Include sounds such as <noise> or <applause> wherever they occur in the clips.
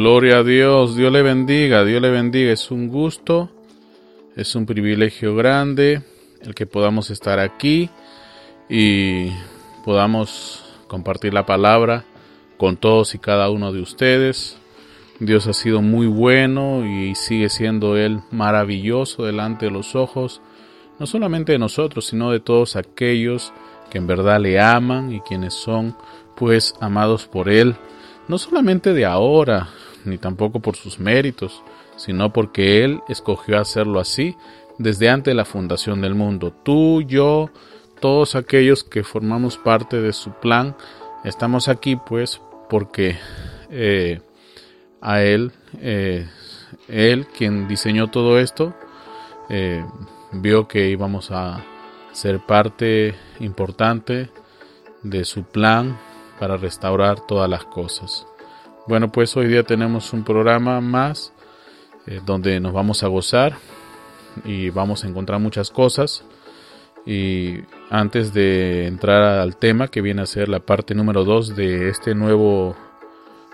Gloria a Dios, Dios le bendiga, Dios le bendiga. Es un gusto, es un privilegio grande el que podamos estar aquí y podamos compartir la palabra con todos y cada uno de ustedes. Dios ha sido muy bueno y sigue siendo Él maravilloso delante de los ojos, no solamente de nosotros, sino de todos aquellos que en verdad le aman y quienes son pues amados por Él, no solamente de ahora, ni tampoco por sus méritos, sino porque Él escogió hacerlo así desde antes de la fundación del mundo. Tú, yo, todos aquellos que formamos parte de su plan, estamos aquí pues porque eh, a Él, eh, Él quien diseñó todo esto, eh, vio que íbamos a ser parte importante de su plan para restaurar todas las cosas. Bueno, pues hoy día tenemos un programa más eh, donde nos vamos a gozar y vamos a encontrar muchas cosas. Y antes de entrar al tema que viene a ser la parte número 2 de este nuevo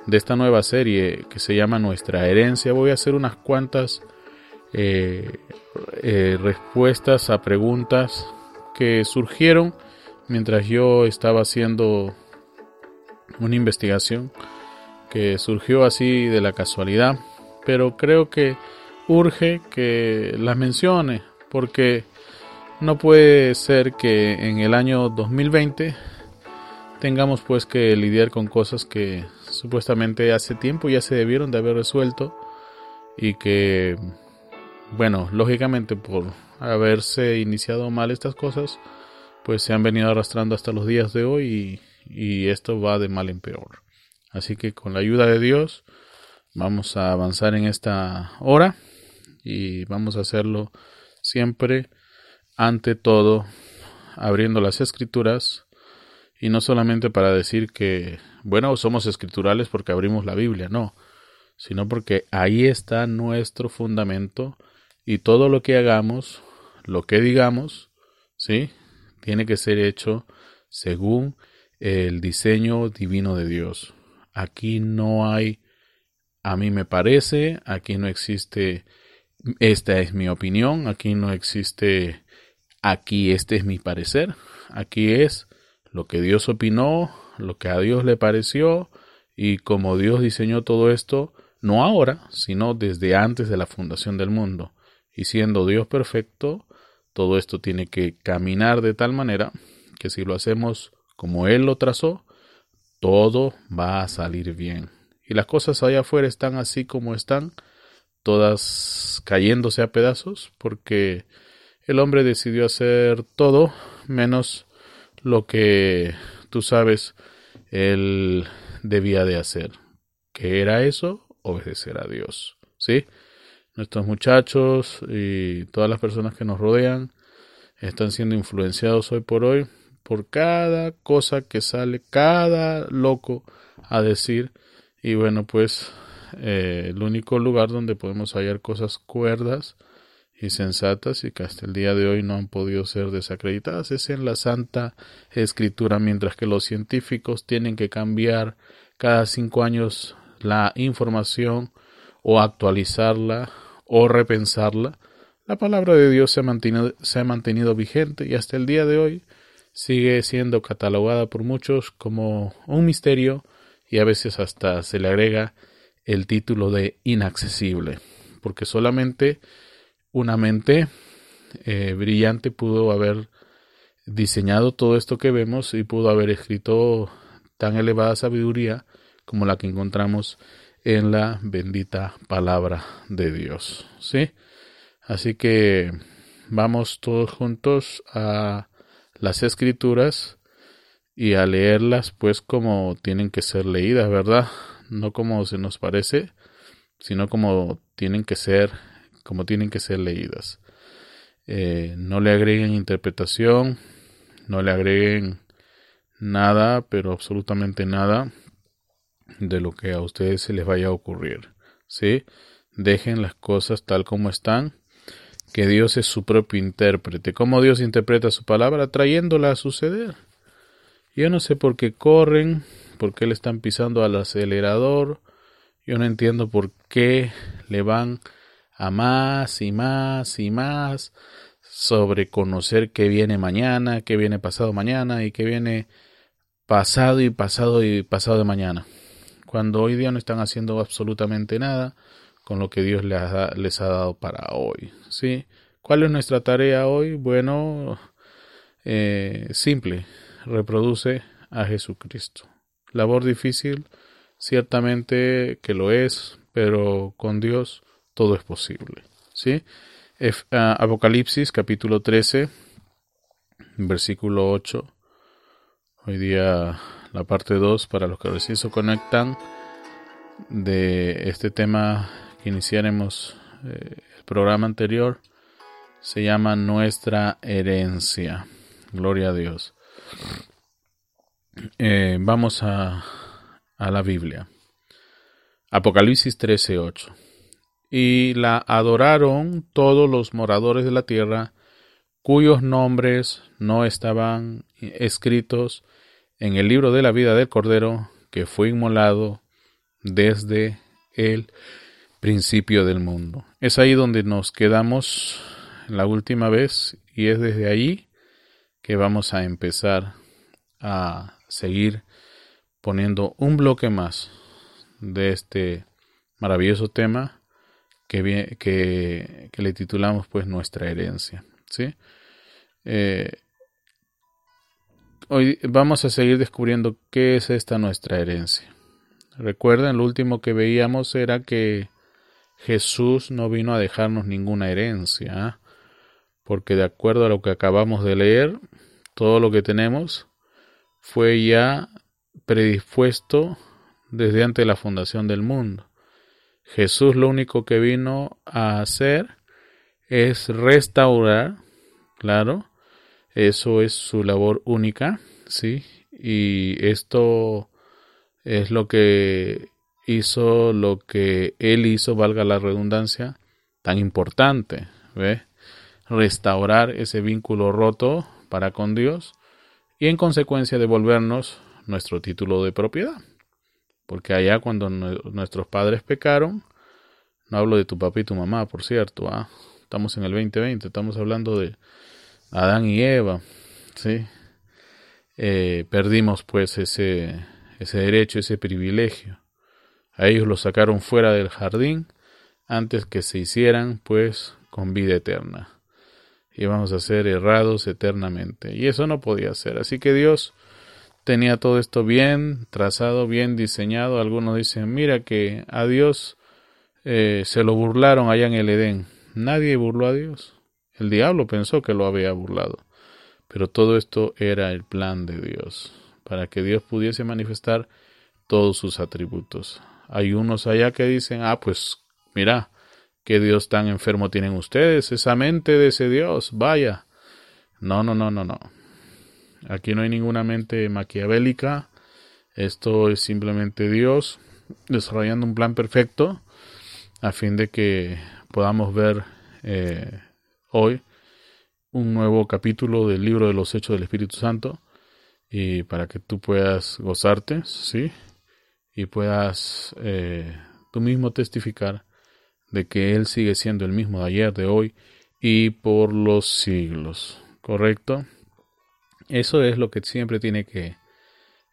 de esta nueva serie que se llama Nuestra herencia, voy a hacer unas cuantas eh, eh, respuestas a preguntas que surgieron mientras yo estaba haciendo una investigación que surgió así de la casualidad, pero creo que urge que las mencione porque no puede ser que en el año 2020 tengamos pues que lidiar con cosas que supuestamente hace tiempo ya se debieron de haber resuelto y que bueno, lógicamente por haberse iniciado mal estas cosas, pues se han venido arrastrando hasta los días de hoy y y esto va de mal en peor. Así que con la ayuda de Dios vamos a avanzar en esta hora y vamos a hacerlo siempre ante todo abriendo las escrituras y no solamente para decir que bueno somos escriturales porque abrimos la Biblia, no, sino porque ahí está nuestro fundamento y todo lo que hagamos, lo que digamos, sí, tiene que ser hecho según el diseño divino de Dios. Aquí no hay, a mí me parece, aquí no existe, esta es mi opinión, aquí no existe, aquí este es mi parecer, aquí es lo que Dios opinó, lo que a Dios le pareció y como Dios diseñó todo esto, no ahora, sino desde antes de la fundación del mundo. Y siendo Dios perfecto, todo esto tiene que caminar de tal manera que si lo hacemos como Él lo trazó, todo va a salir bien. Y las cosas allá afuera están así como están, todas cayéndose a pedazos, porque el hombre decidió hacer todo menos lo que tú sabes él debía de hacer. ¿Qué era eso? Obedecer a Dios. ¿Sí? Nuestros muchachos y todas las personas que nos rodean están siendo influenciados hoy por hoy por cada cosa que sale cada loco a decir. Y bueno, pues eh, el único lugar donde podemos hallar cosas cuerdas y sensatas y que hasta el día de hoy no han podido ser desacreditadas es en la Santa Escritura, mientras que los científicos tienen que cambiar cada cinco años la información o actualizarla o repensarla. La palabra de Dios se ha mantenido, se ha mantenido vigente y hasta el día de hoy sigue siendo catalogada por muchos como un misterio y a veces hasta se le agrega el título de inaccesible, porque solamente una mente eh, brillante pudo haber diseñado todo esto que vemos y pudo haber escrito tan elevada sabiduría como la que encontramos en la bendita palabra de Dios. ¿Sí? Así que vamos todos juntos a las escrituras y a leerlas pues como tienen que ser leídas, ¿verdad? No como se nos parece, sino como tienen que ser, como tienen que ser leídas. Eh, no le agreguen interpretación, no le agreguen nada, pero absolutamente nada de lo que a ustedes se les vaya a ocurrir. ¿Sí? Dejen las cosas tal como están que Dios es su propio intérprete. ¿Cómo Dios interpreta su palabra? Trayéndola a suceder. Yo no sé por qué corren, por qué le están pisando al acelerador. Yo no entiendo por qué le van a más y más y más sobre conocer qué viene mañana, qué viene pasado mañana y qué viene pasado y pasado y pasado de mañana. Cuando hoy día no están haciendo absolutamente nada con lo que Dios les ha, dado para hoy. ¿sí? ¿Cuál es nuestra tarea hoy? Bueno, eh, simple, reproduce a Jesucristo. Labor difícil, ciertamente que lo es, pero con Dios todo es posible. ¿sí? Ah, Apocalipsis capítulo 13, versículo 8. Hoy día la parte 2 para los que recién se conectan de este tema que eh, el programa anterior. Se llama Nuestra herencia. Gloria a Dios. Eh, vamos a, a la Biblia. Apocalipsis 13, 8 y la adoraron todos los moradores de la tierra, cuyos nombres no estaban escritos en el libro de la vida del Cordero, que fue inmolado desde el principio del mundo. Es ahí donde nos quedamos la última vez y es desde ahí que vamos a empezar a seguir poniendo un bloque más de este maravilloso tema que, le titulamos pues nuestra herencia. ¿sí? Eh, hoy vamos a seguir descubriendo qué es esta nuestra herencia. Recuerden, lo último que veíamos era que Jesús no vino a dejarnos ninguna herencia, ¿ah? porque de acuerdo a lo que acabamos de leer, todo lo que tenemos fue ya predispuesto desde antes de la fundación del mundo. Jesús lo único que vino a hacer es restaurar, claro, eso es su labor única, ¿sí? Y esto es lo que hizo, lo que él hizo, valga la redundancia, tan importante, ¿ve? Restaurar ese vínculo roto para con Dios y en consecuencia devolvernos nuestro título de propiedad. Porque allá cuando nuestros padres pecaron, no hablo de tu papá y tu mamá, por cierto, ¿ah? estamos en el 2020, estamos hablando de Adán y Eva, ¿sí? Eh, perdimos pues ese, ese derecho, ese privilegio. A ellos los sacaron fuera del jardín antes que se hicieran pues con vida eterna. Y vamos a ser errados eternamente. Y eso no podía ser. Así que Dios tenía todo esto bien trazado, bien diseñado. Algunos dicen, mira que a Dios eh, se lo burlaron allá en el Edén. Nadie burló a Dios. El diablo pensó que lo había burlado. Pero todo esto era el plan de Dios, para que Dios pudiese manifestar todos sus atributos. Hay unos allá que dicen, ah, pues mira, qué Dios tan enfermo tienen ustedes, esa mente de ese Dios, vaya. No, no, no, no, no. Aquí no hay ninguna mente maquiavélica. Esto es simplemente Dios desarrollando un plan perfecto a fin de que podamos ver eh, hoy un nuevo capítulo del libro de los Hechos del Espíritu Santo y para que tú puedas gozarte, ¿sí? Y puedas eh, tú mismo testificar de que Él sigue siendo el mismo de ayer, de hoy y por los siglos, ¿correcto? Eso es lo que siempre tiene que,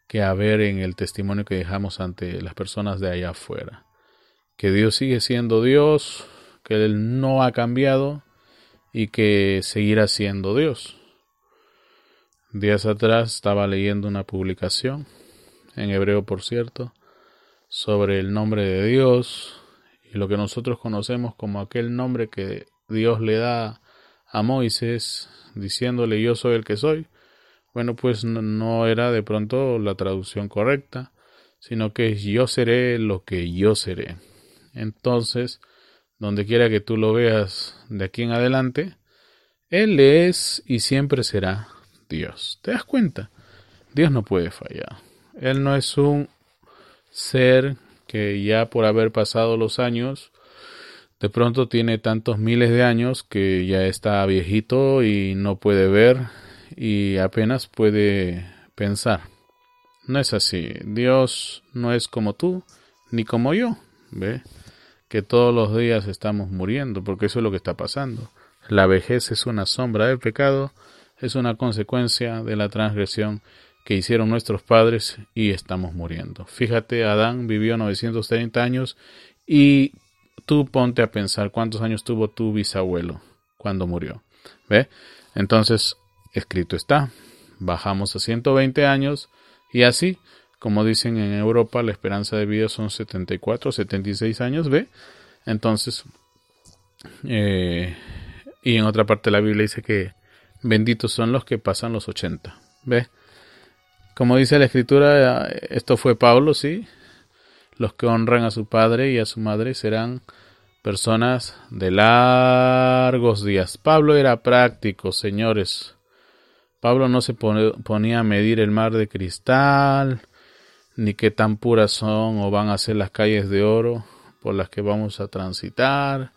que haber en el testimonio que dejamos ante las personas de allá afuera. Que Dios sigue siendo Dios, que Él no ha cambiado y que seguirá siendo Dios. Días atrás estaba leyendo una publicación, en hebreo por cierto, sobre el nombre de Dios y lo que nosotros conocemos como aquel nombre que Dios le da a Moisés diciéndole yo soy el que soy. Bueno, pues no, era de pronto la traducción correcta, sino que yo seré lo que yo seré. Entonces, donde quiera que tú lo veas de aquí en adelante, Él es y siempre será Dios. ¿Te das cuenta? Dios no puede fallar. Él no es un ser que ya por haber pasado los años, de pronto tiene tantos miles de años que ya está viejito y no puede ver y apenas puede pensar. No es así. Dios no es como tú ni como yo. ¿ve? Que todos los días estamos muriendo, porque eso es lo que está pasando. La vejez es una sombra del pecado, es una consecuencia de la transgresión que hicieron nuestros padres y estamos muriendo. Fíjate, Adán vivió 930 años y tú ponte a pensar cuántos años tuvo tu bisabuelo cuando murió. ¿Ve? Entonces, escrito está. Bajamos a 120 años y así, como dicen en Europa, la esperanza de vida son 74, 76 años, ¿ve? Entonces, eh, y en otra parte de la Biblia dice que benditos son los que pasan los 80, ¿ve? Como dice la escritura, esto fue Pablo, sí. Los que honran a su padre y a su madre serán personas de largos días. Pablo era práctico, señores. Pablo no se ponía a medir el mar de cristal, ni qué tan puras son o van a ser las calles de oro por las que vamos a transitar,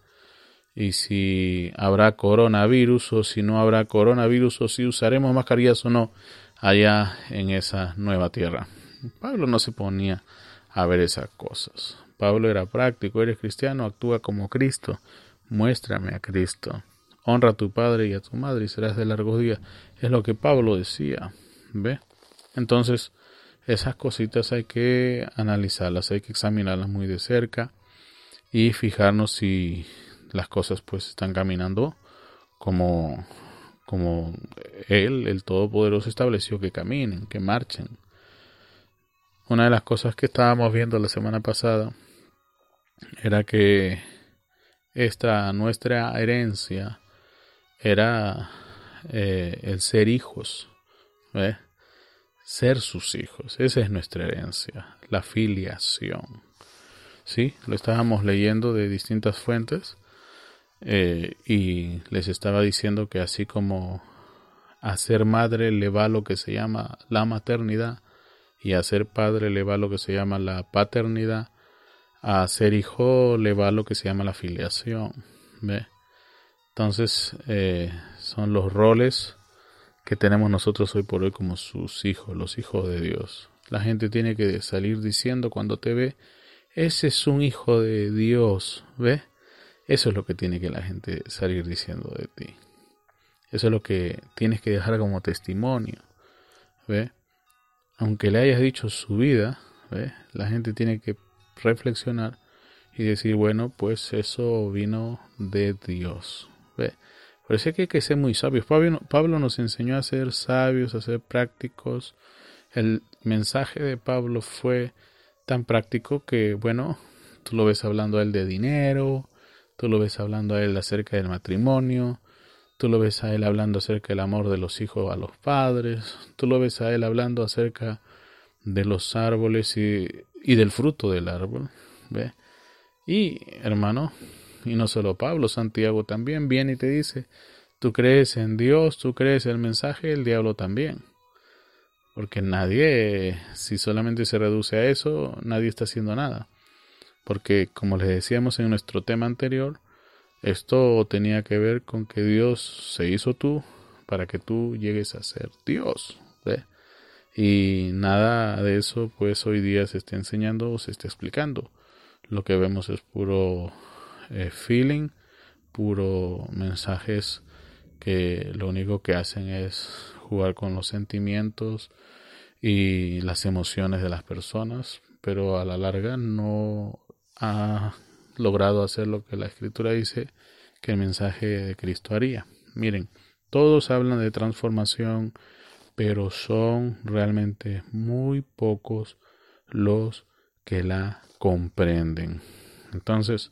y si habrá coronavirus o si no habrá coronavirus o si usaremos mascarillas o no allá en esa nueva tierra. Pablo no se ponía a ver esas cosas. Pablo era práctico, eres cristiano, actúa como Cristo, muéstrame a Cristo. Honra a tu padre y a tu madre y serás de largos días. Es lo que Pablo decía. ¿Ve? Entonces, esas cositas hay que analizarlas, hay que examinarlas muy de cerca y fijarnos si las cosas pues están caminando como como Él, el Todopoderoso, estableció que caminen, que marchen. Una de las cosas que estábamos viendo la semana pasada era que esta nuestra herencia era eh, el ser hijos, ser sus hijos. Esa es nuestra herencia, la filiación. Sí, lo estábamos leyendo de distintas fuentes eh, y les estaba diciendo que así como a ser madre le va lo que se llama la maternidad y a ser padre le va lo que se llama la paternidad, a ser hijo le va lo que se llama la filiación. ¿ve? Entonces eh, son los roles que tenemos nosotros hoy por hoy como sus hijos, los hijos de Dios. La gente tiene que salir diciendo cuando te ve, ese es un hijo de Dios, ¿ve? Eso es lo que tiene que la gente salir diciendo de ti. Eso es lo que tienes que dejar como testimonio. ¿Ve? Aunque le hayas dicho su vida, la gente tiene que reflexionar y decir, bueno, pues eso vino de Dios. ¿Ve? Por eso es que hay que ser muy sabios. Pablo, Pablo nos enseñó a ser sabios, a ser prácticos. El mensaje de Pablo fue tan práctico que, bueno, tú lo ves hablando a él de dinero, Tú lo ves hablando a él acerca del matrimonio, tú lo ves a él hablando acerca del amor de los hijos a los padres, tú lo ves a él hablando acerca de los árboles y, del fruto del árbol. ¿ve? Y, hermano, y no solo Pablo, Santiago también viene y te dice, tú crees en Dios, tú crees en el mensaje, el diablo también. Porque nadie, si solamente se reduce a eso, nadie está haciendo nada porque como les decíamos en nuestro tema anterior, esto tenía que ver con que Dios se hizo tú para que tú llegues a ser Dios. Y nada de eso pues hoy día se está enseñando o se está explicando. Lo que vemos es puro eh, feeling, puro mensajes que lo único que hacen es jugar con los sentimientos y las emociones de las personas, pero a la larga no ha logrado hacer lo que la escritura dice que el mensaje de Cristo haría. Miren, todos hablan de transformación, pero son realmente muy pocos los que la comprenden. Entonces,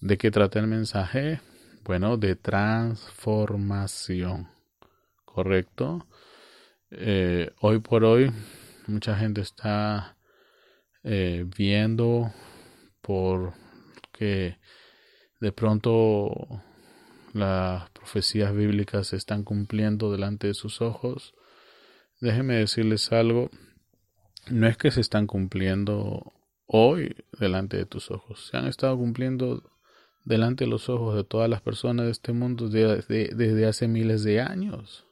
¿de qué trata el mensaje? Bueno, de transformación. ¿Correcto? Eh, hoy por hoy, mucha gente está eh, viendo porque de pronto las profecías bíblicas se están cumpliendo delante de sus ojos. Déjenme decirles algo, no es que se están cumpliendo hoy delante de tus ojos, se han estado cumpliendo delante de los ojos de todas las personas de este mundo desde, desde hace miles de años.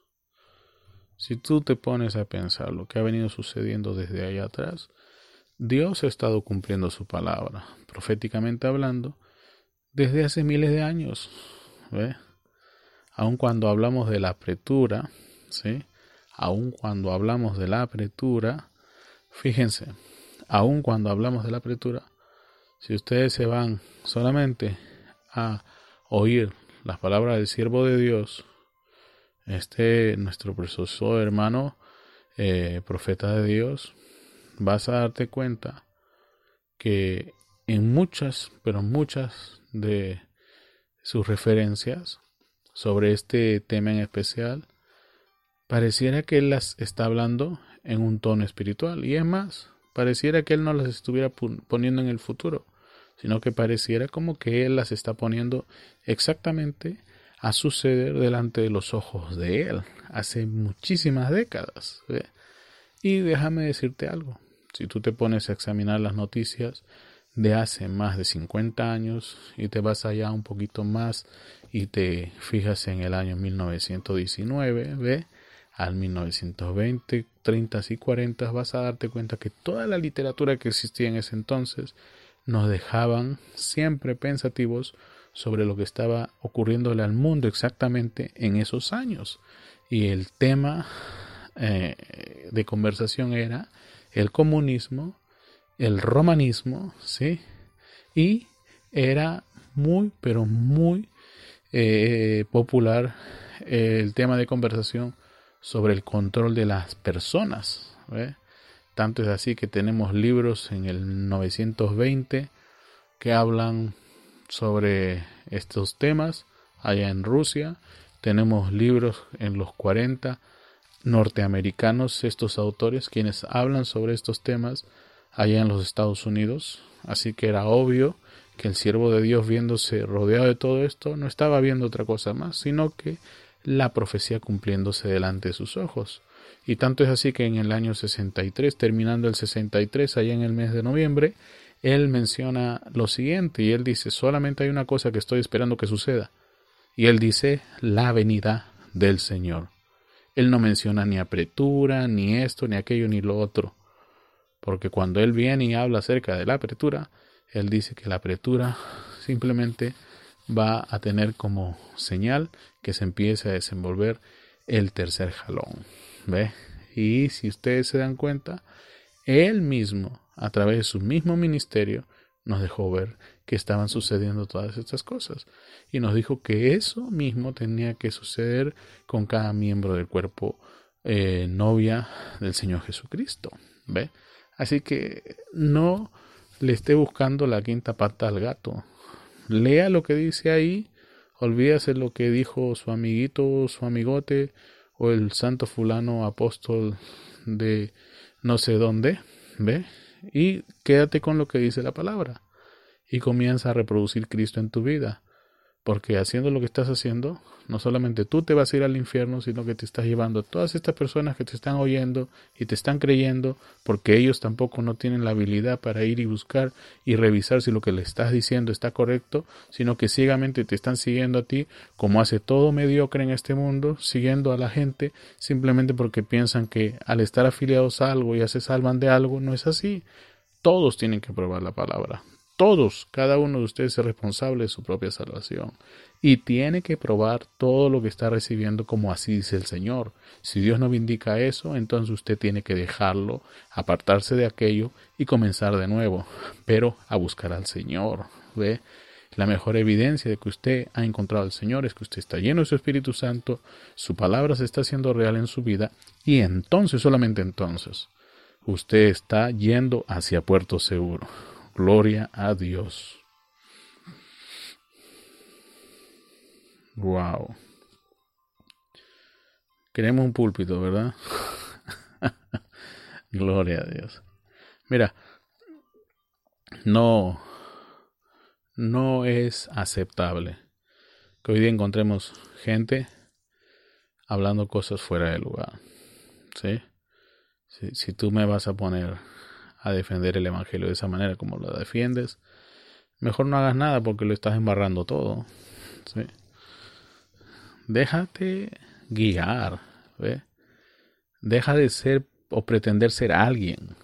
Si tú te pones a pensar lo que ha venido sucediendo desde allá atrás, Dios ha estado cumpliendo su palabra, proféticamente hablando, desde hace miles de años. ¿ve? Aun cuando hablamos de la apretura, ¿sí? Aun cuando hablamos de la apretura, fíjense, aun cuando hablamos de la apretura, si ustedes se van solamente a oír las palabras del siervo de Dios, este nuestro precioso hermano eh, profeta de Dios, vas a darte cuenta que en muchas, pero muchas de sus referencias sobre este tema en especial, pareciera que él las está hablando en un tono espiritual. Y es más, pareciera que él no las estuviera poniendo en el futuro, sino que pareciera como que él las está poniendo exactamente a suceder delante de los ojos de él, hace muchísimas décadas. Y déjame decirte algo, si tú te pones a examinar las noticias de hace más de 50 años y te vas allá un poquito más y te fijas en el año 1919, ve al 1920, 30 y 40 vas a darte cuenta que toda la literatura que existía en ese entonces nos dejaban siempre pensativos sobre lo que estaba ocurriéndole al mundo exactamente en esos años. Y el tema eh, de conversación era el comunismo, el romanismo, ¿sí? Y era muy, pero muy eh, popular el tema de conversación sobre el control de las personas. Tanto es así que tenemos libros en el 920 que hablan sobre estos temas allá en Rusia. Tenemos libros en los 40 norteamericanos, estos autores, quienes hablan sobre estos temas allá en los Estados Unidos. Así que era obvio que el siervo de Dios, viéndose rodeado de todo esto, no estaba viendo otra cosa más, sino que la profecía cumpliéndose delante de sus ojos. Y tanto es así que en el año 63, terminando el 63, allá en el mes de noviembre, él menciona lo siguiente y él dice, solamente hay una cosa que estoy esperando que suceda. Y él dice, la venida del Señor. Él no menciona ni apretura, ni esto, ni aquello, ni lo otro. Porque cuando él viene y habla acerca de la apretura, él dice que la apretura simplemente va a tener como señal que se empiece a desenvolver el tercer jalón. ¿Ve? Y si ustedes se dan cuenta, él mismo a través de su mismo ministerio, nos dejó ver que estaban sucediendo todas estas cosas. Y nos dijo que eso mismo tenía que suceder con cada miembro del cuerpo eh, novia del Señor Jesucristo. ¿Ve? Así que no le esté buscando la quinta pata al gato. Lea lo que dice ahí, olvídase lo que dijo su amiguito, su amigote, o el santo fulano apóstol de no sé dónde. ¿Ve? y quédate con lo que dice la palabra y comienza a reproducir Cristo en tu vida. Porque haciendo lo que estás haciendo, no solamente tú te vas a ir al infierno, sino que te estás llevando a todas estas personas que te están oyendo y te están creyendo, porque ellos tampoco no tienen la habilidad para ir y buscar y revisar si lo que le estás diciendo está correcto, sino que ciegamente te están siguiendo a ti, como hace todo mediocre en este mundo, siguiendo a la gente simplemente porque piensan que al estar afiliados a algo ya se salvan de algo, no es así. Todos tienen que probar la palabra, todos, cada uno de ustedes es responsable de su propia salvación y tiene que probar todo lo que está recibiendo como así dice el Señor. Si Dios no vindica eso, entonces usted tiene que dejarlo, apartarse de aquello y comenzar de nuevo, pero a buscar al Señor. ¿Ve? La mejor evidencia de que usted ha encontrado al Señor es que usted está lleno de su Espíritu Santo, su palabra se está haciendo real en su vida y entonces, solamente entonces, usted está yendo hacia puerto seguro. Gloria a Dios. Wow. Queremos un púlpito, ¿verdad? <laughs> Gloria a Dios. Mira, no, no es aceptable que hoy día encontremos gente hablando cosas fuera de lugar. ¿Sí? Si, si tú me vas a poner a defender el Evangelio de esa manera como lo defiendes, mejor no hagas nada porque lo estás embarrando todo. Déjate guiar. Deja de ser o pretender ser alguien.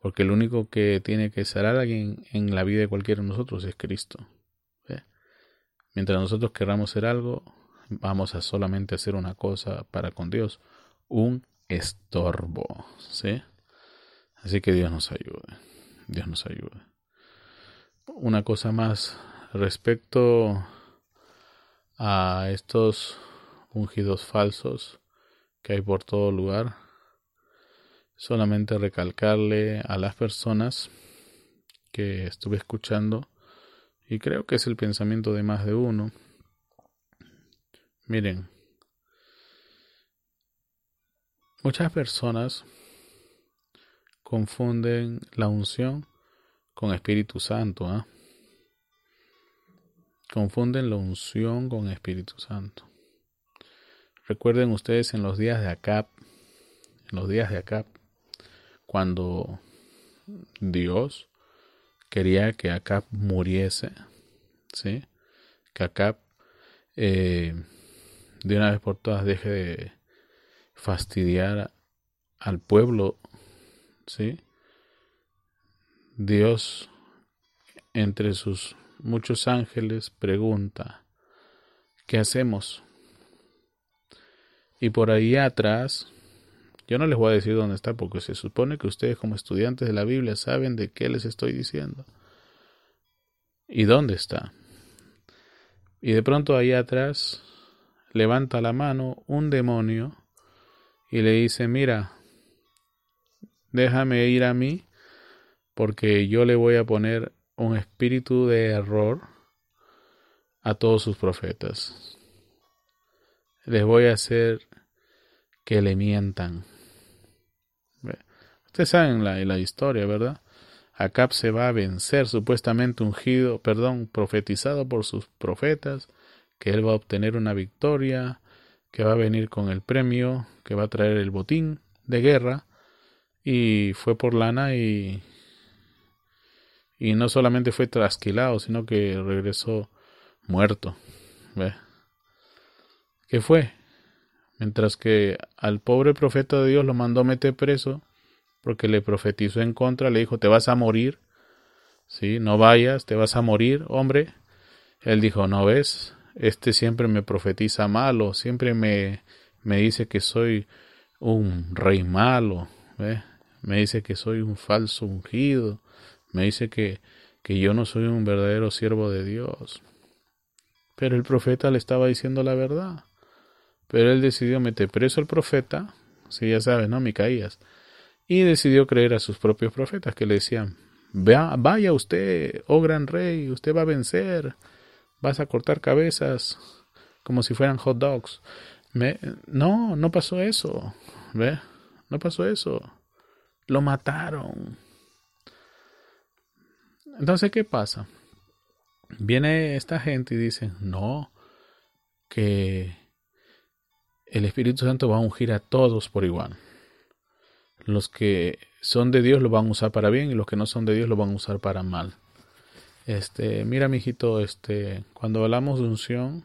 Porque el único que tiene que ser alguien en la vida de cualquiera de nosotros es Cristo. Mientras nosotros querramos ser algo, vamos a solamente hacer una cosa para con Dios, un estorbo. ¿sí? Así que Dios nos ayude. Dios nos ayude. Una cosa más respecto a estos ungidos falsos que hay por todo lugar. Solamente recalcarle a las personas que estuve escuchando y creo que es el pensamiento de más de uno. Miren, muchas personas confunden la unción con Espíritu Santo. ¿ah? Confunden la unción con Espíritu Santo. Recuerden ustedes en los días de Acap, en los días de Acap, cuando Dios quería que Acap muriese, ¿sí? Que Acap eh, de una vez por todas deje de fastidiar al pueblo ¿sí? Dios entre sus muchos ángeles pregunta, ¿qué hacemos? Y por ahí atrás, yo no les voy a decir dónde está porque se supone que ustedes como estudiantes de la Biblia saben de qué les estoy diciendo. ¿Y dónde está? Y de pronto ahí atrás levanta la mano un demonio y le dice, mira, déjame ir a mí, porque yo le voy a poner un espíritu de error a todos sus profetas. Les voy a hacer que le mientan. Ustedes saben la, la historia, ¿verdad? Acab se va a vencer, supuestamente ungido, perdón, profetizado por sus profetas, que él va a obtener una victoria, que va a venir con el premio, que va a traer el botín de guerra, y fue por lana y y no solamente fue trasquilado, sino que regresó muerto. ¿Ve? ¿Qué fue? Mientras que al pobre profeta de Dios lo mandó meter preso porque le profetizó en contra, le dijo, te vas a morir, ¿sí? No vayas, te vas a morir, hombre. Él dijo, no ves, este siempre me profetiza malo, siempre me, me dice que soy un rey malo, ¿ve? Me dice que soy un falso ungido, me dice que, que yo no soy un verdadero siervo de Dios. Pero el profeta le estaba diciendo la verdad. Pero él decidió meter preso al profeta, si ya sabes, ¿no? Micaías. Y decidió creer a sus propios profetas que le decían, vaya usted, oh gran rey, usted va a vencer, vas a cortar cabezas como si fueran hot dogs. No, no pasó eso. ¿Ve? No pasó eso. Lo mataron. Entonces, ¿qué pasa? Viene esta gente y dice, no, que el Espíritu Santo va a ungir a todos por igual. Los que son de Dios lo van a usar para bien y los que no son de Dios lo van a usar para mal. Este, mira, mijito, este, cuando hablamos de unción,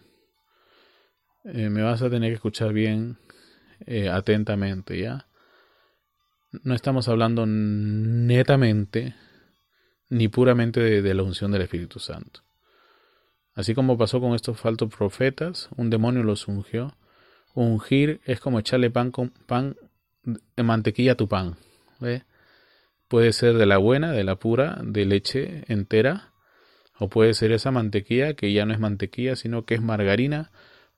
eh, me vas a tener que escuchar bien eh, atentamente, ¿ya? No estamos hablando netamente ni puramente de, la unción del Espíritu Santo. Así como pasó con estos falsos profetas, un demonio los ungió. Ungir es como echarle pan con pan de mantequilla a tu pan. Puede ser de la buena, de la pura, de leche entera, o puede ser esa mantequilla que ya no es mantequilla, sino que es margarina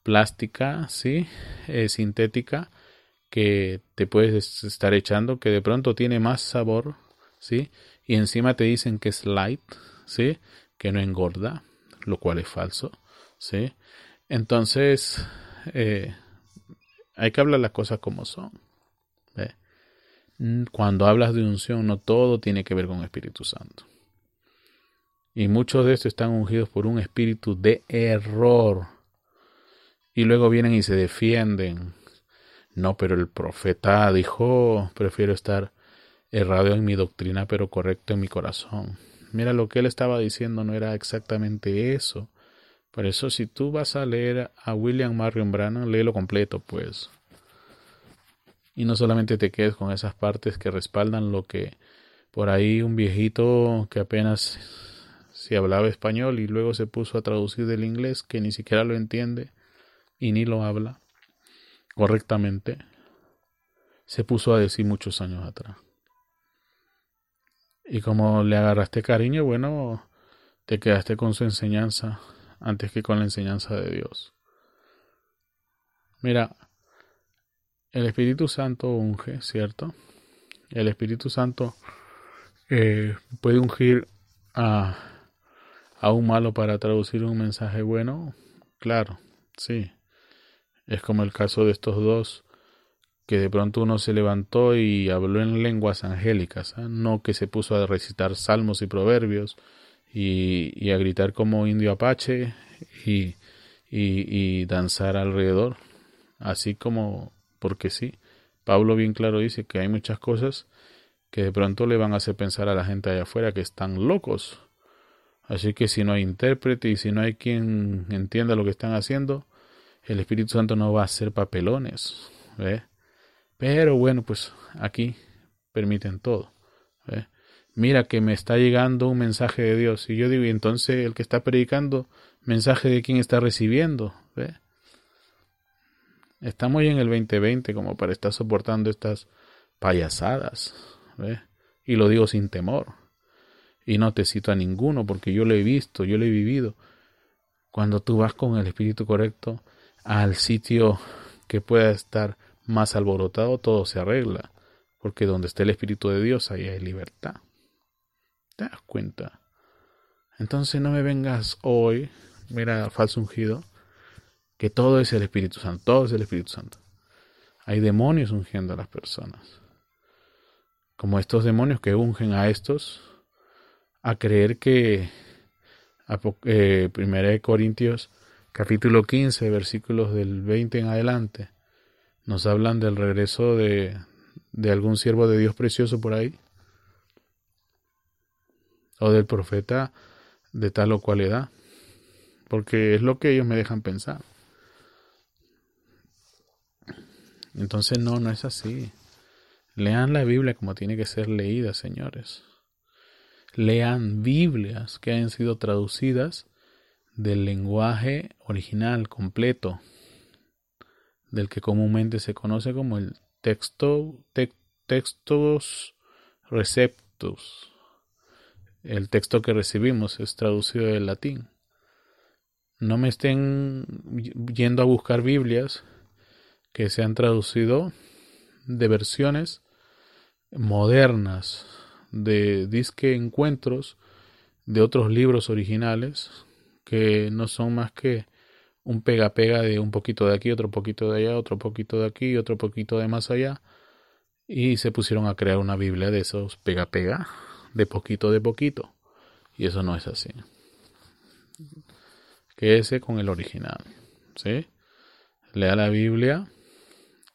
plástica, sí, eh, sintética, que te puedes estar echando que de pronto tiene más sabor, ¿sí? Y encima te dicen que es light, ¿sí? Que no engorda, lo cual es falso, ¿sí? Entonces, eh, hay que hablar las cosas como son. Cuando hablas de unción, no todo tiene que ver con Espíritu Santo. Y muchos de estos están ungidos por un espíritu de error. Y luego vienen y se defienden no, pero el profeta dijo, prefiero estar errado en mi doctrina, pero correcto en mi corazón. Mira, lo que él estaba diciendo no era exactamente eso. Por eso, si tú vas a leer a William Marion Brannan, léelo completo, pues. Y no solamente te quedes con esas partes que respaldan lo que por ahí un viejito que apenas si hablaba español y luego se puso a traducir del inglés que ni siquiera lo entiende y ni lo habla correctamente, se puso a decir muchos años atrás. Y como le agarraste cariño, bueno, te quedaste con su enseñanza antes que con la enseñanza de Dios. Mira, el Espíritu Santo unge, ¿cierto? El Espíritu Santo eh, puede ungir a, a un malo para traducir un mensaje bueno. Claro, sí. Es como el caso de estos dos, que de pronto uno se levantó y habló en lenguas angélicas, ¿ah? no que se puso a recitar salmos y proverbios y, a gritar como indio apache y, y, y danzar alrededor, así como porque sí. Pablo bien claro dice que hay muchas cosas que de pronto le van a hacer pensar a la gente allá afuera que están locos. Así que si no hay intérprete y si no hay quien entienda lo que están haciendo, el Espíritu Santo no va a hacer papelones. Pero bueno, pues aquí permiten todo. Mira que me está llegando un mensaje de Dios. Y yo digo, y entonces el que está predicando, mensaje de quién está recibiendo. Estamos ya en el 2020 como para estar soportando estas payasadas. Y lo digo sin temor. Y no te cito a ninguno porque yo lo he visto, yo lo he vivido. Cuando tú vas con el espíritu correcto al sitio que pueda estar más alborotado, todo se arregla. Porque donde está el espíritu de Dios, ahí hay libertad. ¿Te das cuenta? Entonces no me vengas hoy, mira, falso ungido, que todo es el Espíritu Santo, todo es el Espíritu Santo. Hay demonios ungiendo a las personas como estos demonios que ungen a estos a creer que eh, Primera de Corintios capítulo 15 versículos del 20 en adelante nos hablan del regreso de, de algún siervo de Dios precioso por ahí o del profeta de tal o cual edad porque es lo que ellos me dejan pensar entonces no no es así Lean la Biblia como tiene que ser leída, señores. Lean Biblias que hayan sido traducidas del lenguaje original completo, del que comúnmente se conoce como el texto, textos receptus. El texto que recibimos es traducido del latín. No me estén yendo a buscar Biblias que se han traducido de versiones modernas de disque encuentros de otros libros originales que no son más que un pega-pega de un poquito de aquí, otro poquito de allá, otro poquito de aquí, otro poquito de más allá. Y se pusieron a crear una Biblia de esos pega-pega, de poquito de poquito. Y eso no es así. Quédese con el original. ¿Sí? Lea la Biblia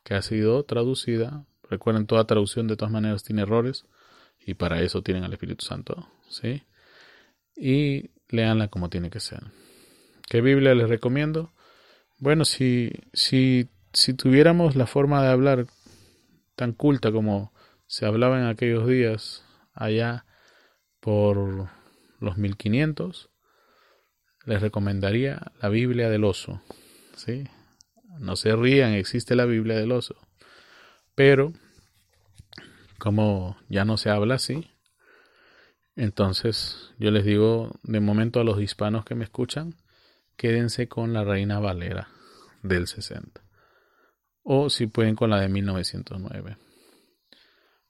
que ha sido traducida Recuerden, toda traducción de todas maneras tiene errores y para eso tienen al Espíritu Santo, ¿sí? Y leanla como tiene que ser. ¿Qué Biblia les recomiendo? Bueno, si, si, si tuviéramos la forma de hablar tan culta como se hablaba en aquellos días allá por los 1500, les recomendaría la Biblia del oso, ¿sí? No se rían, existe la Biblia del oso. Pero, como ya no se habla así, entonces yo les digo de momento a los hispanos que me escuchan, quédense con la Reina Valera del 60. O si pueden con la de 1909.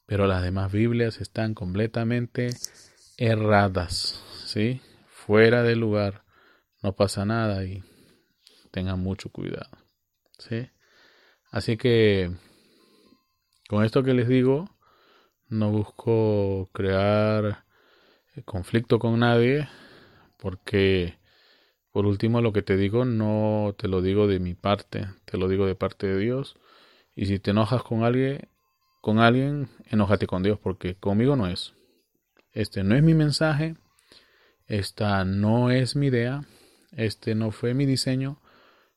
Pero las demás Biblias están completamente erradas, ¿sí? Fuera de lugar. No pasa nada y tengan mucho cuidado, ¿sí? Así que con esto que les digo, no busco crear conflicto con nadie, porque por último lo que te digo no te lo digo de mi parte, te lo digo de parte de Dios. Y si te enojas con alguien, con alguien, enójate con Dios, porque conmigo no es. Este no es mi mensaje, esta no es mi idea, este no fue mi diseño,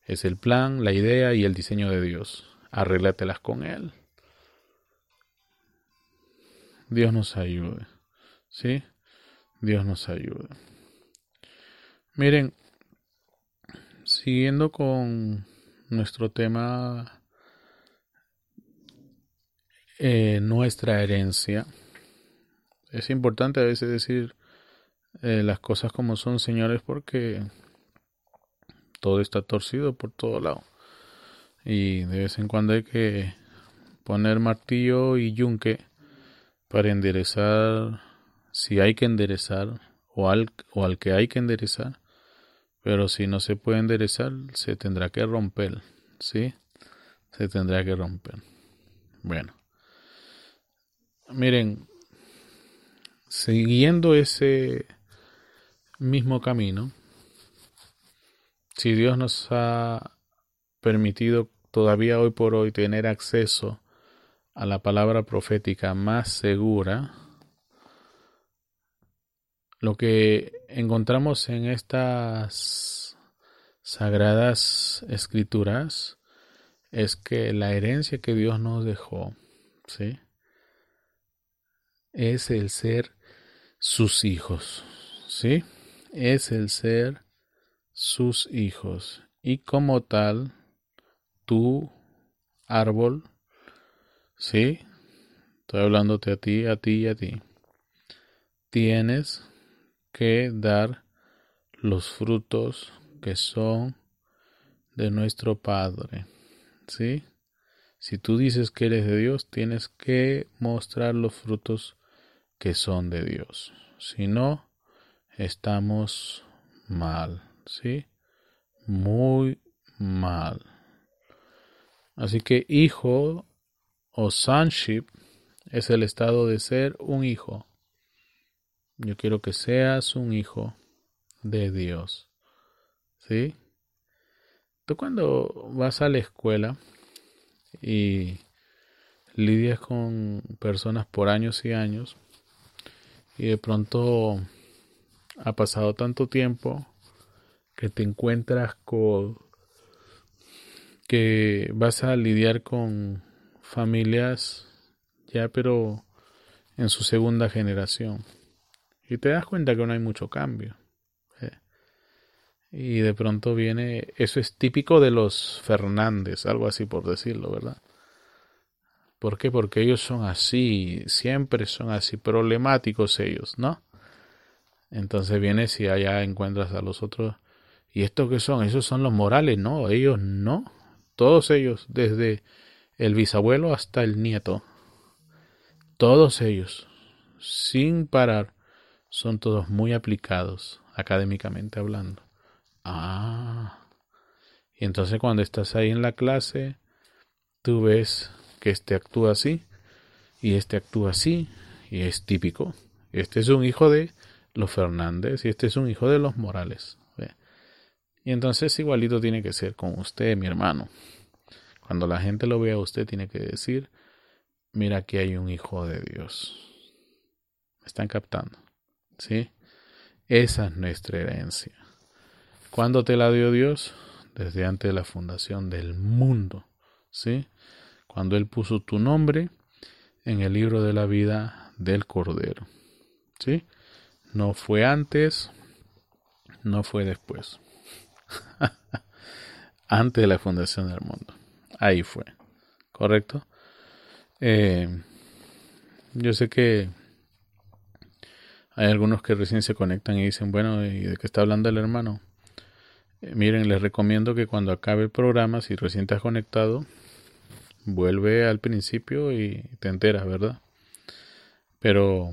es el plan, la idea y el diseño de Dios. Arréglatelas con Él. Dios nos ayude. ¿Sí? Dios nos ayuda. Miren, siguiendo con nuestro tema, eh, nuestra herencia, es importante a veces decir eh, las cosas como son, señores, porque todo está torcido por todo lado. Y de vez en cuando hay que poner martillo y yunque para enderezar, si hay que enderezar, o al, o al que hay que enderezar, pero si no se puede enderezar, se tendrá que romper, ¿sí? Se tendrá que romper. Bueno, miren, siguiendo ese mismo camino, si Dios nos ha permitido todavía hoy por hoy tener acceso a la palabra profética más segura, lo que encontramos en estas sagradas escrituras es que la herencia que Dios nos dejó, ¿sí? Es el ser sus hijos, ¿sí? Es el ser sus hijos. Y como tal, tu árbol ¿Sí? Estoy hablándote a ti, a ti y a ti. Tienes que dar los frutos que son de nuestro Padre. ¿Sí? Si tú dices que eres de Dios, tienes que mostrar los frutos que son de Dios. Si no, estamos mal. ¿Sí? Muy mal. Así que hijo o sonship es el estado de ser un hijo. Yo quiero que seas un hijo de Dios. ¿Sí? Tú cuando vas a la escuela y lidias con personas por años y años y de pronto ha pasado tanto tiempo que te encuentras con que vas a lidiar con familias ya pero en su segunda generación. Y te das cuenta que no hay mucho cambio. ¿eh? Y de pronto viene, eso es típico de los Fernández, algo así por decirlo, ¿verdad? ¿Por qué? Porque ellos son así, siempre son así, problemáticos ellos, ¿no? Entonces vienes y allá encuentras a los otros. ¿Y estos qué son? Esos son los morales, no, ellos no. Todos ellos, desde el bisabuelo hasta el nieto. Todos ellos, sin parar, son todos muy aplicados, académicamente hablando. Ah. Y entonces cuando estás ahí en la clase, tú ves que este actúa así, y este actúa así, y es típico. Este es un hijo de los Fernández y este es un hijo de los Morales. Y entonces igualito tiene que ser con usted, mi hermano. Cuando la gente lo vea a usted, tiene que decir, mira que hay un hijo de Dios. ¿Me están captando? ¿Sí? Esa es nuestra herencia. ¿Cuándo te la dio Dios? Desde antes de la fundación del mundo. ¿Sí? Cuando Él puso tu nombre en el libro de la vida del Cordero. ¿Sí? No fue antes, no fue después. <laughs> antes de la fundación del mundo. Ahí fue. ¿Correcto? Eh, yo sé que hay algunos que recién se conectan y dicen, bueno, ¿y de qué está hablando el hermano? Eh, miren, les recomiendo que cuando acabe el programa, si recién te has conectado, vuelve al principio y te enteras, ¿verdad? Pero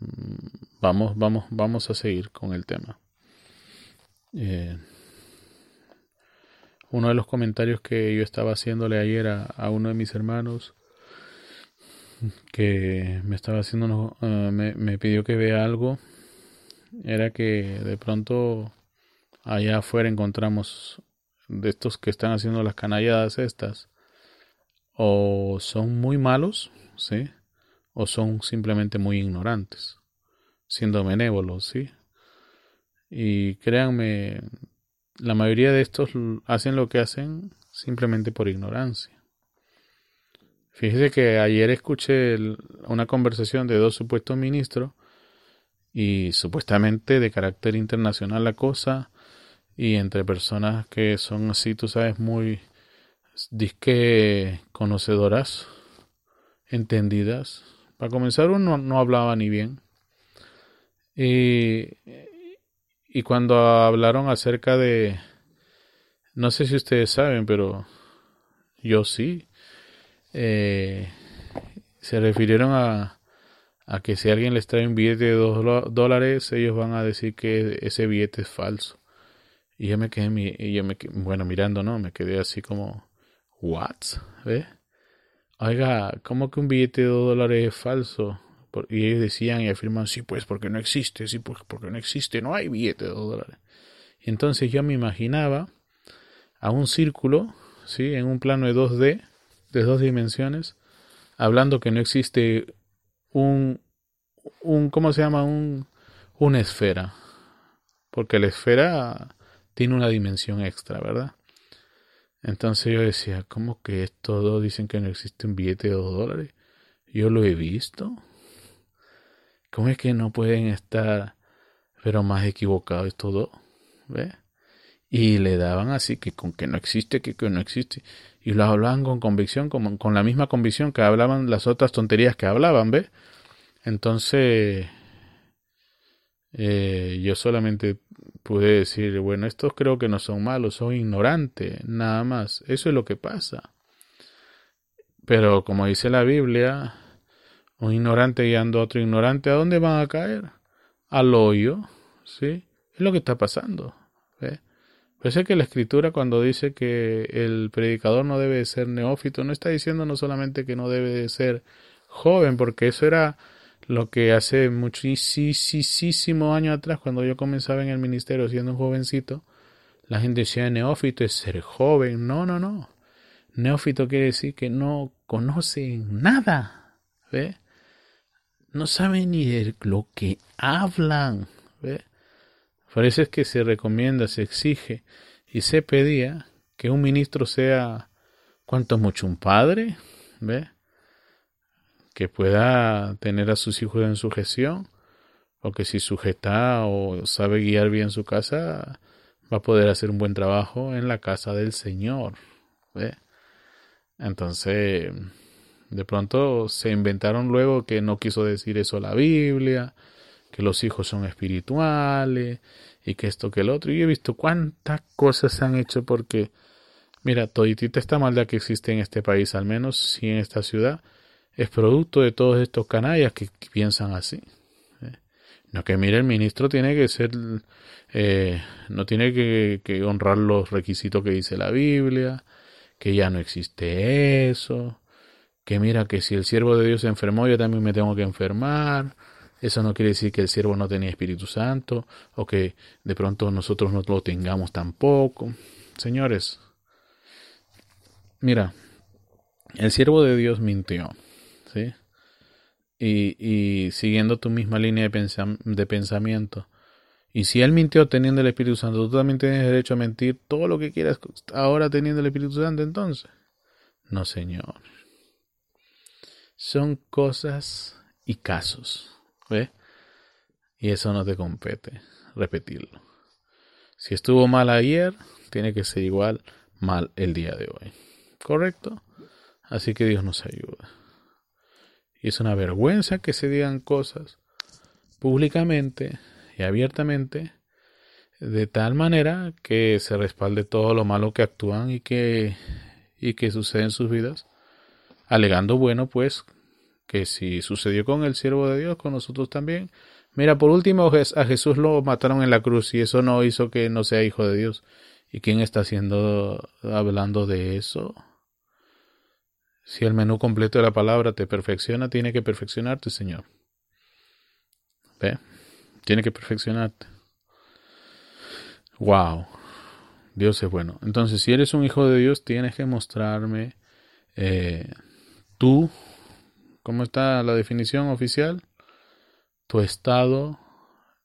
mm, vamos, vamos, vamos a seguir con el tema. Eh, uno de los comentarios que yo estaba haciéndole ayer a, uno de mis hermanos que me estaba haciendo eh, me, pidió que vea algo. Era que de pronto allá afuera encontramos de estos que están haciendo las canalladas estas o son muy malos sí o son simplemente muy ignorantes siendo benévolos sí y créanme la mayoría de estos hacen lo que hacen simplemente por ignorancia. Fíjese que ayer escuché una conversación de dos supuestos ministros y supuestamente de carácter internacional la cosa y entre personas que son así, tú sabes, muy disque conocedoras, entendidas. Para comenzar uno no hablaba ni bien. Y, y cuando hablaron acerca de, no sé si ustedes saben, pero yo sí, eh, se refirieron a, a que si alguien les trae un billete de dos dólares, ellos van a decir que ese billete es falso. Y yo me quedé, y yo me bueno, mirando, ¿no? Me quedé así como, ¿what? ¿Ve? Oiga, ¿cómo que un billete de dos dólares es falso? Y ellos decían y afirman, sí, pues porque no existe, sí, pues porque no existe, no hay billete de dos dólares. Entonces yo me imaginaba a un círculo, ¿sí? En un plano de 2D, de dos dimensiones, hablando que no existe un, un ¿cómo se llama? Un, una esfera. Porque la esfera tiene una dimensión extra, ¿verdad? Entonces yo decía, ¿cómo que todo dicen que no existe un billete de dos dólares? Yo lo he visto. ¿Cómo es que no pueden estar, pero más equivocados todo? ¿Ve? Y le daban así que con que no existe, que, que no existe. Y lo hablaban con convicción, como, con la misma convicción que hablaban las otras tonterías que hablaban, ¿ve? Entonces, eh, yo solamente pude decir, bueno, estos creo que no son malos, son ignorantes, nada más. Eso es lo que pasa. Pero como dice la Biblia, un ignorante guiando a otro ignorante, ¿a dónde van a caer? Al hoyo, ¿sí? Es lo que está pasando. Parece que la escritura cuando dice que el predicador no debe ser neófito, no está diciendo no solamente que no debe de ser joven, porque eso era lo que hace muchísimo años atrás, cuando yo comenzaba en el ministerio siendo un jovencito, la gente decía neófito es ser joven. No, no, no. Neófito quiere decir que no conocen nada. ¿Ve? No saben ni de lo que hablan. Es que se recomienda, se exige y se pedía que un ministro sea, cuanto mucho, un padre, ¿ve? Que pueda tener a sus hijos en sujeción, o que si sujeta o sabe guiar bien su casa, va a poder hacer un buen trabajo en la casa del Señor, ¿ve? Entonces, de pronto se inventaron luego que no quiso decir eso la Biblia, que los hijos son espirituales y que esto que el otro. Y he visto cuántas cosas se han hecho porque, mira, toditita esta maldad que existe en este país, al menos si en esta ciudad, es producto de todos estos canallas que, piensan así. ¿eh? No que mire, el ministro tiene que ser, eh, no tiene que, que honrar los requisitos que dice la Biblia, que ya no existe eso, que mira que si el siervo de Dios se enfermó, yo también me tengo que enfermar, eso no quiere decir que el siervo no tenía Espíritu Santo o que de pronto nosotros no lo tengamos tampoco. Señores, mira, el siervo de Dios mintió, ¿sí? Y, y siguiendo tu misma línea de, de pensamiento. Y si él mintió teniendo el Espíritu Santo, tú también tienes derecho a mentir todo lo que quieras ahora teniendo el Espíritu Santo entonces. No, Señor. Son cosas y casos. ¿Ve? Y eso no te compete, repetirlo. Si estuvo mal ayer, tiene que ser igual mal el día de hoy. ¿Correcto? Así que Dios nos ayuda. Y es una vergüenza que se digan cosas públicamente y abiertamente de tal manera que se respalde todo lo malo que actúan y que y que sucede en sus vidas, alegando bueno pues que si sucedió con el siervo de Dios, con nosotros también. Mira, por último, a Jesús lo mataron en la cruz y eso no hizo que no sea hijo de Dios. ¿Y quién está haciendo, hablando de eso? Si el menú completo de la palabra te perfecciona, tiene que perfeccionarte, Señor. ¿Ve? Tiene que perfeccionarte. Wow. Dios es bueno. Entonces, si eres un hijo de Dios, tienes que mostrarme eh, tú ¿Cómo está la definición oficial? Tu estado,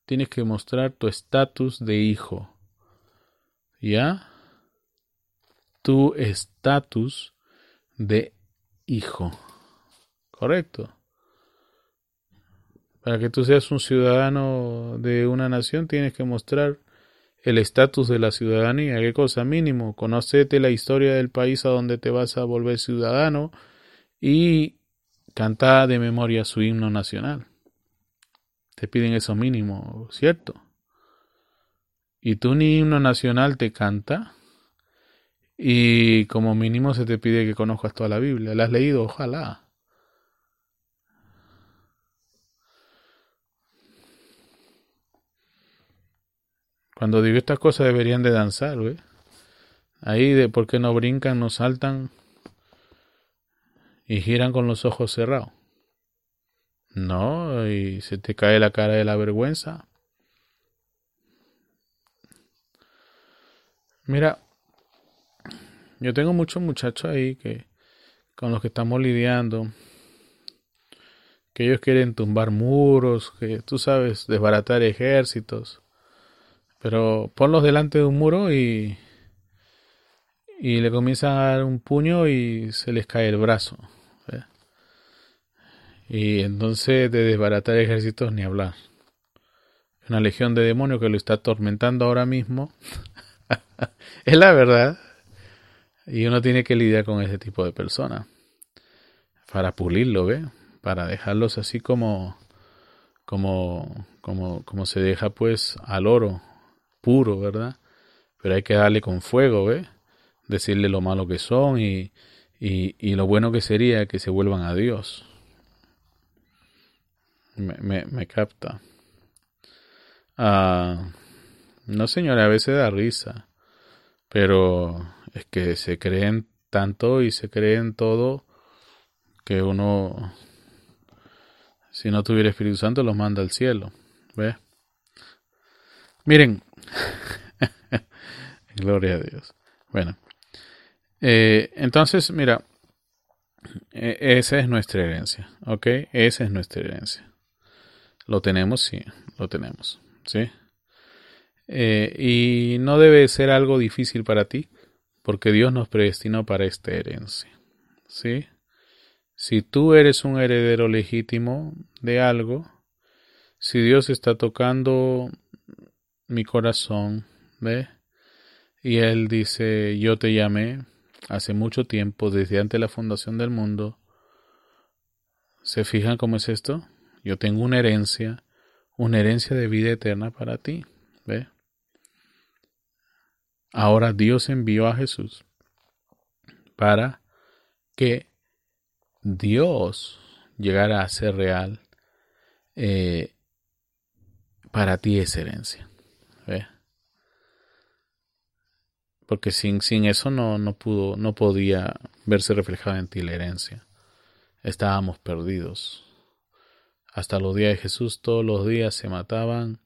tienes que mostrar tu estatus de hijo. ¿Ya? Tu estatus de hijo. ¿Correcto? Para que tú seas un ciudadano de una nación tienes que mostrar el estatus de la ciudadanía. ¿Qué cosa? Mínimo, conocete la historia del país a donde te vas a volver ciudadano y canta de memoria su himno nacional. Te piden eso mínimo, ¿cierto? Y tú ni himno nacional te canta y como mínimo se te pide que conozcas toda la Biblia. ¿La has leído? Ojalá. Cuando digo estas cosas deberían de danzar, ¿ve? Ahí de por qué no brincan, no saltan y giran con los ojos cerrados. No, y se te cae la cara de la vergüenza. Mira, yo tengo muchos muchachos ahí que con los que estamos lidiando, que ellos quieren tumbar muros, que tú sabes, desbaratar ejércitos. Pero ponlos delante de un muro y, y le comienzan a dar un puño y se les cae el brazo. Y entonces de desbaratar ejércitos ni hablar. Una legión de demonios que lo está atormentando ahora mismo. <laughs> es la verdad. Y uno tiene que lidiar con ese tipo de personas. Para pulirlo, ¿ve? Para dejarlos así como, como, como, como se deja pues al oro puro, ¿verdad? Pero hay que darle con fuego, ¿ve? Decirle lo malo que son y, y, y lo bueno que sería que se vuelvan a Dios. Me, me, me capta. Ah, no, señora, a veces da risa. Pero es que se creen tanto y se creen todo que uno, si no tuviera Espíritu Santo, los manda al cielo. ¿Ve? Miren, <laughs> gloria a Dios. Bueno, eh, entonces, mira, e, esa es nuestra herencia, ¿ok? Esa es nuestra herencia. ¿Lo tenemos? Sí, lo tenemos, ¿sí? Eh, y no debe ser algo difícil para ti, porque Dios nos predestinó para esta herencia, ¿sí? Si tú eres un heredero legítimo de algo, si Dios está tocando mi corazón, ¿ve? Y Él dice, yo te llamé hace mucho tiempo, desde antes de la fundación del mundo. ¿Se fijan cómo es esto? Yo tengo una herencia, una herencia de vida eterna para ti, ¿ve? Ahora Dios envió a Jesús para que Dios llegara a ser real eh, para ti esa herencia. Porque sin, sin eso no, no pudo, no podía verse reflejada en ti la herencia. Estábamos perdidos. Hasta los días de Jesús todos los días se mataban.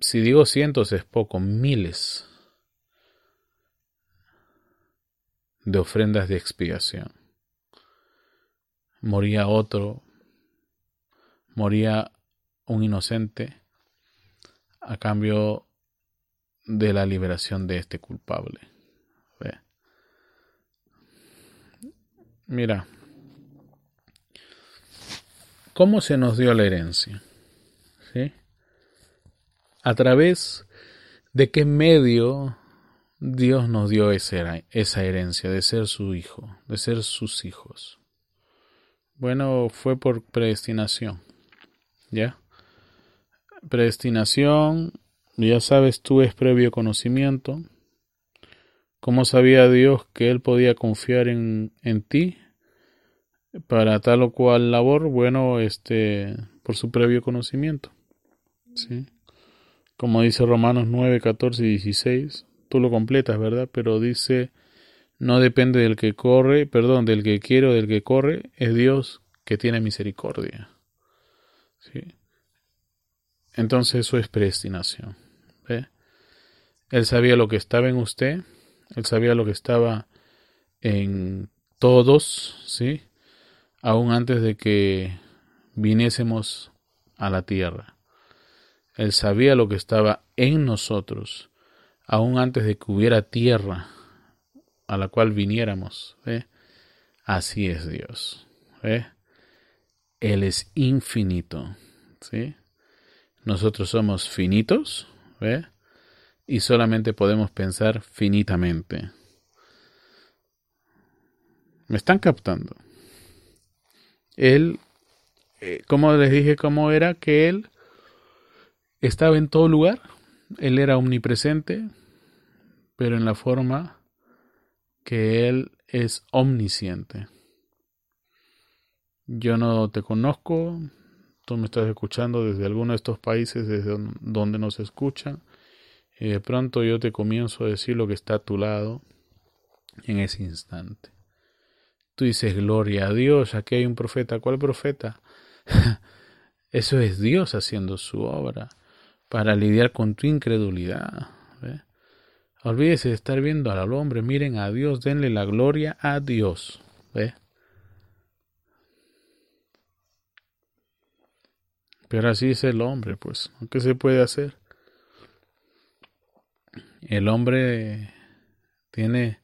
Si digo cientos es poco, miles de ofrendas de expiación. Moría otro, moría un inocente a cambio de la liberación de este culpable. Mira, ¿cómo se nos dio la herencia? ¿Sí? A través de qué medio Dios nos dio esa, herencia de ser su hijo, de ser sus hijos. Bueno, fue por predestinación. ¿Ya? Predestinación, ya sabes tú, es previo conocimiento. ¿Cómo sabía Dios que Él podía confiar en, en ti para tal o cual labor? Bueno, este, por su previo conocimiento. ¿sí? Como dice Romanos 9, 14 y 16, tú lo completas, ¿verdad? Pero dice, no depende del que corre, perdón, del que quiere o del que corre, es Dios que tiene misericordia. ¿sí? Entonces eso es predestinación. Él sabía lo que estaba en usted, él sabía lo que estaba en todos, ¿sí? Aún antes de que viniésemos a la tierra. Él sabía lo que estaba en nosotros, aún antes de que hubiera tierra a la cual viniéramos. ¿ve? Así es Dios. ¿ve? Él es infinito. ¿sí? Nosotros somos finitos, ¿ve? Y solamente podemos pensar finitamente. ¿Me están captando? Él, eh, como les dije, cómo era que Él estaba en todo lugar. Él era omnipresente, pero en la forma que Él es omnisciente. Yo no te conozco, tú me estás escuchando desde alguno de estos países desde donde nos escuchan, y de pronto yo te comienzo a decir lo que está a tu lado en ese instante. Tú dices, gloria a Dios, aquí hay un profeta. ¿Cuál profeta? <laughs> Eso es Dios haciendo su obra para lidiar con tu incredulidad. Olvídese de estar viendo al hombre, miren a Dios, denle la gloria a Dios. ¿Ve? Pero así es el hombre, pues. ¿Qué se puede hacer? El hombre tiene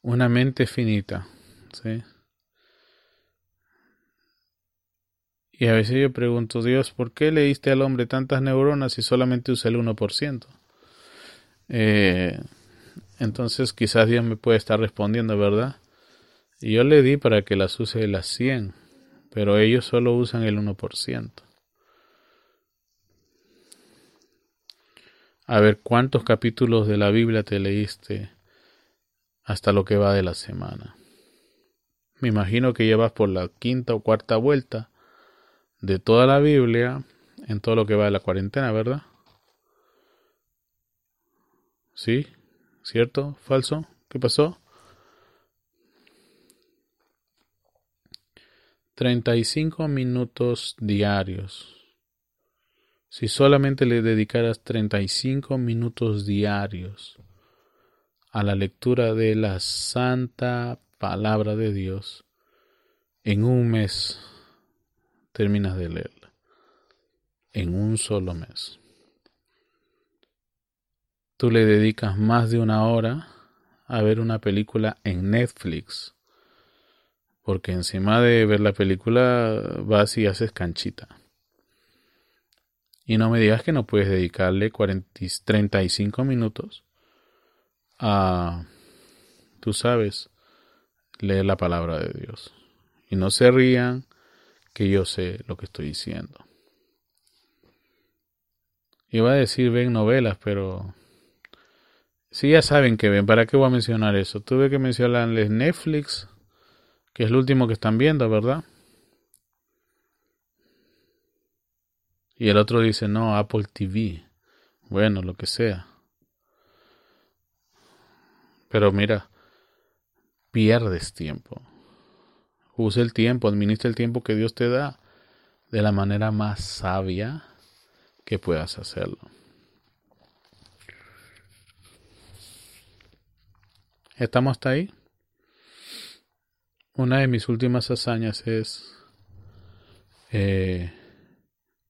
una mente finita, ¿sí? Y a veces yo pregunto, Dios, ¿por qué le diste al hombre tantas neuronas y solamente usa el 1%? Eh, entonces quizás Dios me puede estar respondiendo, ¿verdad? Y yo le di para que las use las 100, pero ellos solo usan el 1%. A ver, ¿cuántos capítulos de la Biblia te leíste hasta lo que va de la semana? Me imagino que llevas por la quinta o cuarta vuelta de toda la Biblia en todo lo que va de la cuarentena, ¿verdad? ¿Sí? ¿Cierto? ¿Falso? ¿Qué pasó? 35 minutos diarios. Si solamente le dedicaras 35 minutos diarios a la lectura de la santa palabra de Dios, en un mes terminas de leerla. En un solo mes. Tú le dedicas más de una hora a ver una película en Netflix. Porque encima de ver la película vas y haces canchita. Y no me digas que no puedes dedicarle 40, 35 minutos a, tú sabes, leer la palabra de Dios. Y no se rían que yo sé lo que estoy diciendo. Iba a decir ven novelas, pero si ya saben que ven, ¿para qué voy a mencionar eso? Tuve que mencionarles Netflix, que es lo último que están viendo, ¿verdad? Y el otro dice, no, Apple TV. Bueno, lo que sea. Pero mira, pierdes tiempo. Use el tiempo, administra el tiempo que Dios te da de la manera más sabia que puedas hacerlo. ¿Estamos hasta ahí? Una de mis últimas hazañas es eh,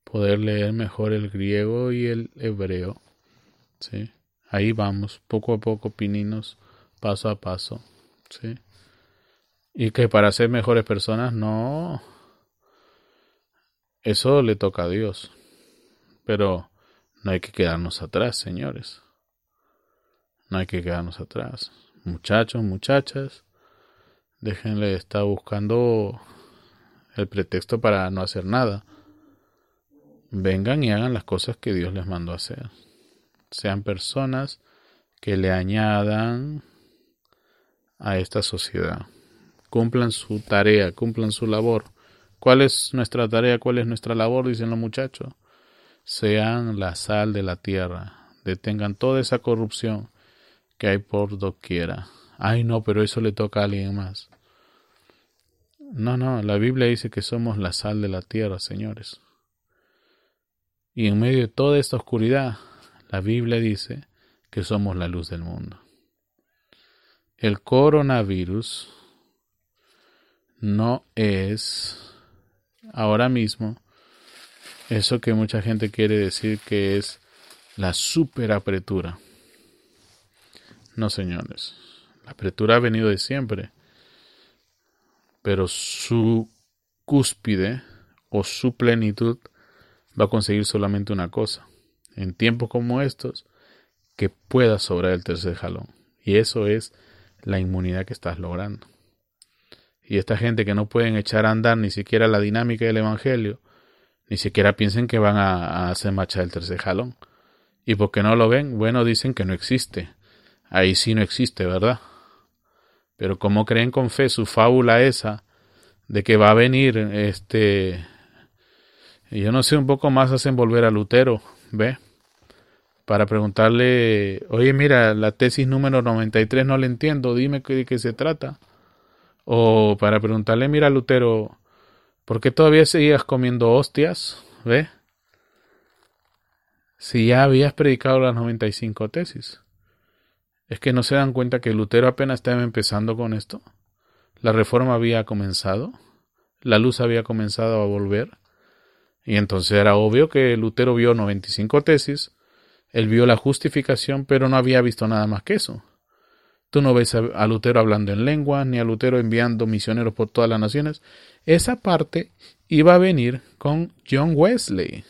poder leer mejor el griego y el hebreo. ¿sí? Ahí vamos, poco a poco, pininos, paso a paso. ¿Sí? Y que para ser mejores personas, no. Eso le toca a Dios. Pero no hay que quedarnos atrás, señores. No hay que quedarnos atrás. Muchachos, muchachas, déjenle estar buscando el pretexto para no hacer nada vengan y hagan las cosas que Dios les mandó hacer. Sean personas que le añadan a esta sociedad. Cumplan su tarea, cumplan su labor. ¿Cuál es nuestra tarea? ¿Cuál es nuestra labor? Dicen los muchachos. Sean la sal de la tierra. Detengan toda esa corrupción que hay por doquiera. Ay, no, pero eso le toca a alguien más. No, no, la Biblia dice que somos la sal de la tierra, señores. Y en medio de toda esta oscuridad, la Biblia dice que somos la luz del mundo. El coronavirus no es ahora mismo eso que mucha gente quiere decir que es la superapretura. No, señores. La apretura ha venido de siempre. Pero su cúspide o su plenitud va a conseguir solamente una cosa. En tiempos como estos, que pueda sobrar el tercer jalón. Y eso es la inmunidad que estás logrando. Y esta gente que no pueden echar a andar ni siquiera la dinámica del Evangelio, ni siquiera piensen que van a, hacer marcha el tercer jalón. ¿Y porque no lo ven? Bueno, dicen que no existe. Ahí sí no existe, ¿verdad? Pero como creen con fe su fábula esa de que va a venir este yo no sé, un poco más hacen volver a Lutero, ¿ve? Para preguntarle, oye, mira, la tesis número 93 no la entiendo, dime de qué se trata. O para preguntarle, mira, Lutero, ¿por qué todavía seguías comiendo hostias? ¿Ve? Si ya habías predicado las 95 tesis. Es que no se dan cuenta que Lutero apenas estaba empezando con esto. La reforma había comenzado. La luz había comenzado a volver. Y entonces era obvio que Lutero vio 95 tesis, él vio la justificación, pero no había visto nada más que eso. Tú no ves a, Lutero hablando en lengua, ni a Lutero enviando misioneros por todas las naciones. Esa parte iba a venir con John Wesley.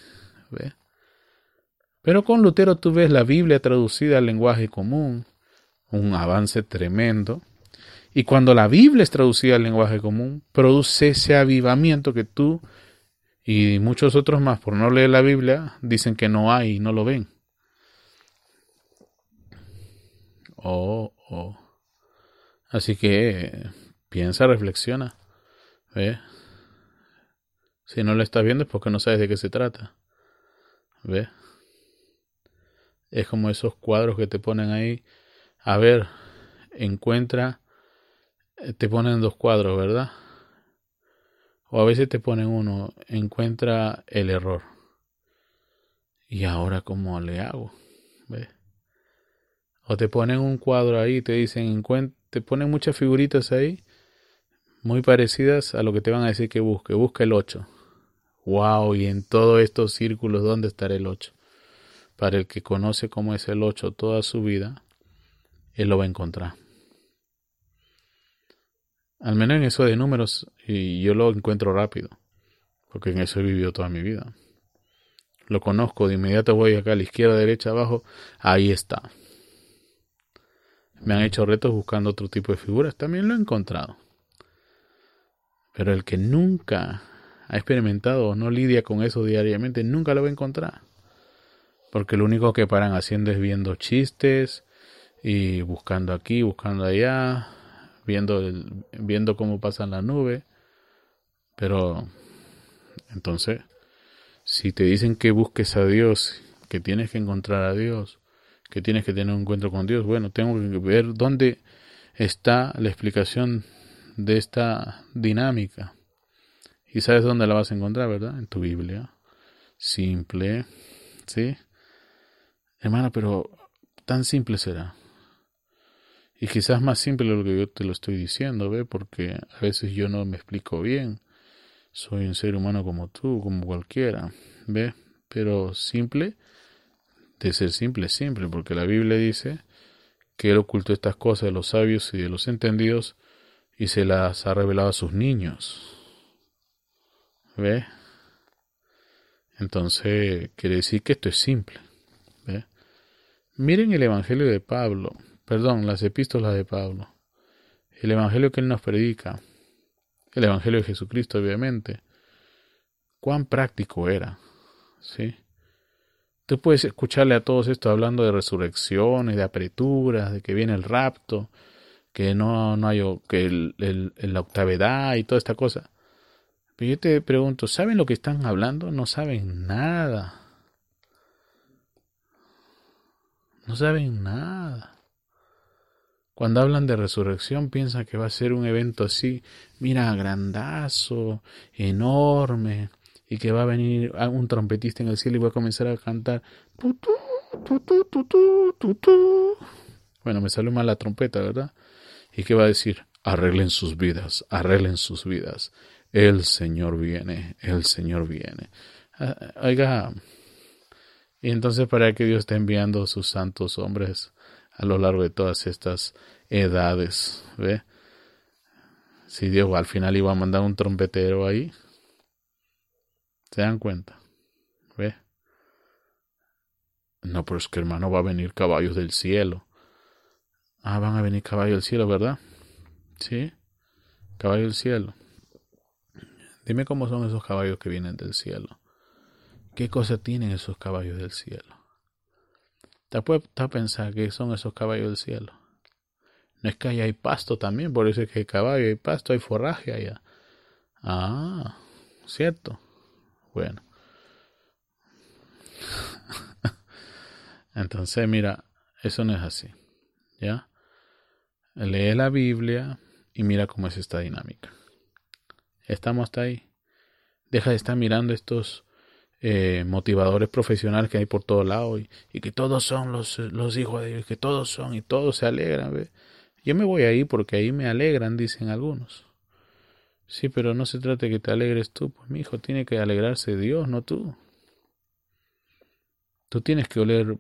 Pero con Lutero tú ves la Biblia traducida al lenguaje común, un avance tremendo. Y cuando la Biblia es traducida al lenguaje común, produce ese avivamiento que tú y muchos otros más, por no leer la Biblia, dicen que no hay y no lo ven. Oh, oh. Así que piensa, reflexiona. ¿Ve? Si no lo estás viendo es porque no sabes de qué se trata. ¿Ve? Es como esos cuadros que te ponen ahí. A ver, encuentra. Eh, te ponen dos cuadros, ¿verdad? O a veces te ponen uno, encuentra el error. ¿Y ahora cómo le hago? ¿Ve? O te ponen un cuadro ahí te dicen, te ponen muchas figuritas ahí, muy parecidas a lo que te van a decir que busque. Busca el 8. Wow, y en todos estos círculos, ¿dónde estará el 8? Para el que conoce cómo es el 8 toda su vida, él lo va a encontrar. Al menos en eso de números, y yo lo encuentro rápido, porque en eso he vivido toda mi vida. Lo conozco, de inmediato voy acá a la izquierda, derecha, abajo, ahí está. Me han hecho retos buscando otro tipo de figuras, también lo he encontrado. Pero el que nunca ha experimentado o no lidia con eso diariamente, nunca lo va a encontrar. Porque lo único que paran haciendo es viendo chistes y buscando aquí, buscando allá, viendo, el, viendo cómo pasa la nube. Pero entonces, si te dicen que busques a Dios, que tienes que encontrar a Dios, que tienes que tener un encuentro con Dios, bueno, tengo que ver dónde está la explicación de esta dinámica. Y sabes dónde la vas a encontrar, ¿verdad? En tu Biblia. Simple. ¿Sí? Hermana, pero tan simple será. Y quizás más simple lo que yo te lo estoy diciendo, ¿ve? Porque a veces yo no me explico bien. Soy un ser humano como tú, como cualquiera, ¿ve? Pero simple, de ser simple, simple, porque la Biblia dice que Él ocultó estas cosas de los sabios y de los entendidos y se las ha revelado a sus niños. ¿Ve? Entonces, quiere decir que esto es simple. ¿Ve? Miren el Evangelio de Pablo perdón, las epístolas de Pablo, el Evangelio que él nos predica, el Evangelio de Jesucristo, obviamente, cuán práctico era, ¿sí? Tú puedes escucharle a todos esto hablando de resurrecciones, de apreturas, de que viene el rapto, que no, no hay, que el, la octavedad y toda esta cosa. Pero yo te pregunto, ¿saben lo que están hablando? No saben nada. No saben nada. Cuando hablan de resurrección piensan que va a ser un evento así, mira, grandazo, enorme, y que va a venir un trompetista en el cielo y va a comenzar a cantar. Bueno, me salió mal la trompeta, ¿verdad? ¿Y qué va a decir? Arreglen sus vidas, arreglen sus vidas. El Señor viene, el Señor viene. Ah, oiga, y entonces para que Dios está enviando sus santos hombres a lo largo de todas estas edades. ¿ve? Si Dios al final iba a mandar un trompetero ahí, ¿Se dan cuenta? ¿Ve? No, pero es que hermano va a venir caballos del cielo. Ah, van a venir caballos del cielo, ¿verdad? Sí, caballos del cielo. Dime cómo son esos caballos que vienen del cielo. ¿Qué cosa tienen esos caballos del cielo? Te puedes pensar que son esos caballos del cielo. No es que allá hay pasto también, por eso es que hay caballo, hay pasto, hay forraje allá. Ah, cierto. Bueno. Entonces, mira, eso no es así. ¿Ya? Lee la Biblia y mira cómo es esta dinámica. Estamos hasta ahí. Deja de estar mirando estos eh, motivadores profesionales que hay por todo lado y, que todos son los, hijos de Dios, que todos son y todos se alegran. Yo me voy ahí porque ahí me alegran, dicen algunos. Sí, pero no se trata de que te alegres tú, pues mi hijo tiene que alegrarse Dios, no tú. Tú tienes que oler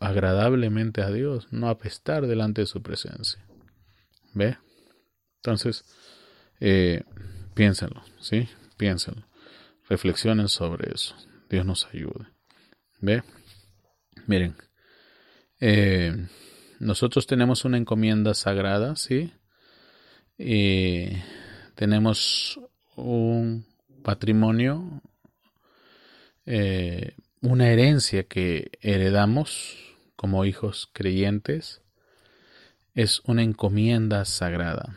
agradablemente a Dios, no apestar delante de su presencia. ¿Ve? Entonces, eh, piénsenlo, ¿sí? Piénsenlo. Reflexionen sobre eso. Dios nos ayude. ¿Ve? Miren, eh, nosotros tenemos una encomienda sagrada, ¿sí? Y tenemos un patrimonio, eh, una herencia que heredamos como hijos creyentes. Es una encomienda sagrada.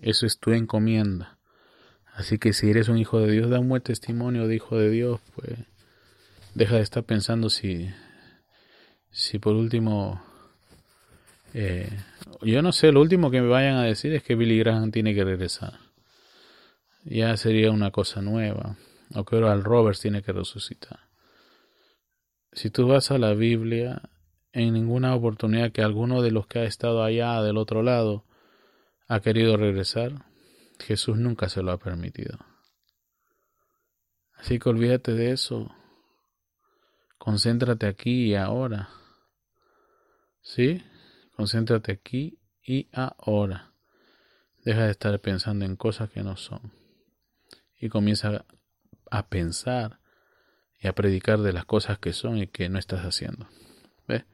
Eso es tu encomienda. Así que si eres un hijo de Dios, da un buen testimonio de hijo de Dios, pues deja de estar pensando si, si por último eh, yo no sé, lo último que me vayan a decir es que Billy Graham tiene que regresar. Ya sería una cosa nueva. O que al Roberts tiene que resucitar. Si tú vas a la Biblia, en ninguna oportunidad que alguno de los que ha estado allá del otro lado ha querido regresar, Jesús nunca se lo ha permitido. Así que olvídate de eso. Concéntrate aquí y ahora. ¿Sí? Concéntrate aquí y ahora. Deja de estar pensando en cosas que no son. Y comienza a pensar y a predicar de las cosas que son y que no estás haciendo. ¿Ve?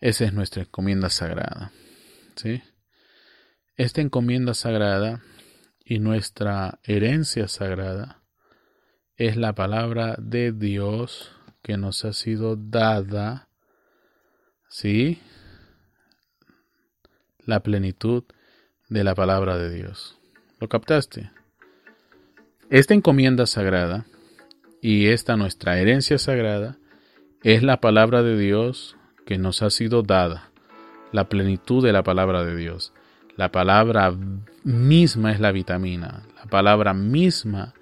Esa es nuestra encomienda sagrada. ¿Sí? Esta encomienda sagrada y nuestra herencia sagrada es la palabra de Dios que nos ha sido dada. ¿Sí? la plenitud de la palabra de Dios. ¿Lo captaste? Esta encomienda sagrada y esta nuestra herencia sagrada es la palabra de Dios que nos ha sido dada, la plenitud de la palabra de Dios. La palabra misma es la vitamina, la palabra misma,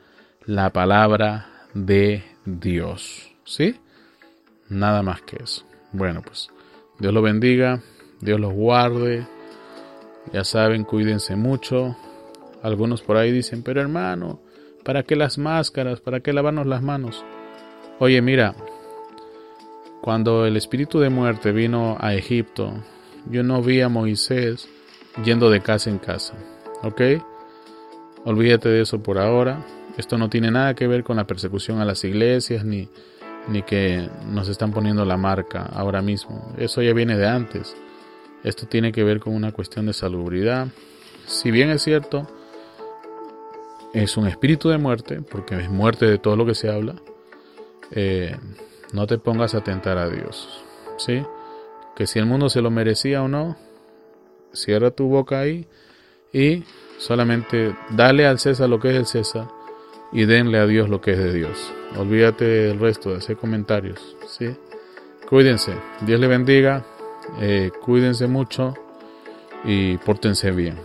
la palabra de Dios. ¿Sí? Nada más que eso. Bueno, pues Dios lo bendiga, Dios los guarde. Ya saben, cuídense mucho. Algunos por ahí dicen, pero hermano, ¿para qué las máscaras? ¿Para qué lavarnos las manos? Oye, mira, cuando el espíritu de muerte vino a Egipto, yo no vi a Moisés yendo de casa en casa. ¿Ok? Olvídate de eso por ahora. Esto no tiene nada que ver con la persecución a las iglesias ni, ni que nos están poniendo la marca ahora mismo. Eso ya viene de antes. Esto tiene que ver con una cuestión de salubridad. Si bien es cierto, es un espíritu de muerte, porque es muerte de todo lo que se habla, eh, no te pongas a tentar a Dios. ¿sí? Que si el mundo se lo merecía o no, cierra tu boca ahí y solamente dale al César lo que es el César y denle a Dios lo que es de Dios. Olvídate del resto, de hacer comentarios. ¿sí? Cuídense. Dios le bendiga. Eh, cuídense mucho y pórtense bien.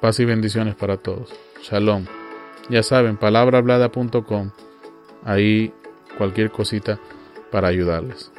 Paz y bendiciones para todos. Shalom. Ya saben, palabrahablada.com. Ahí cualquier cosita para ayudarles.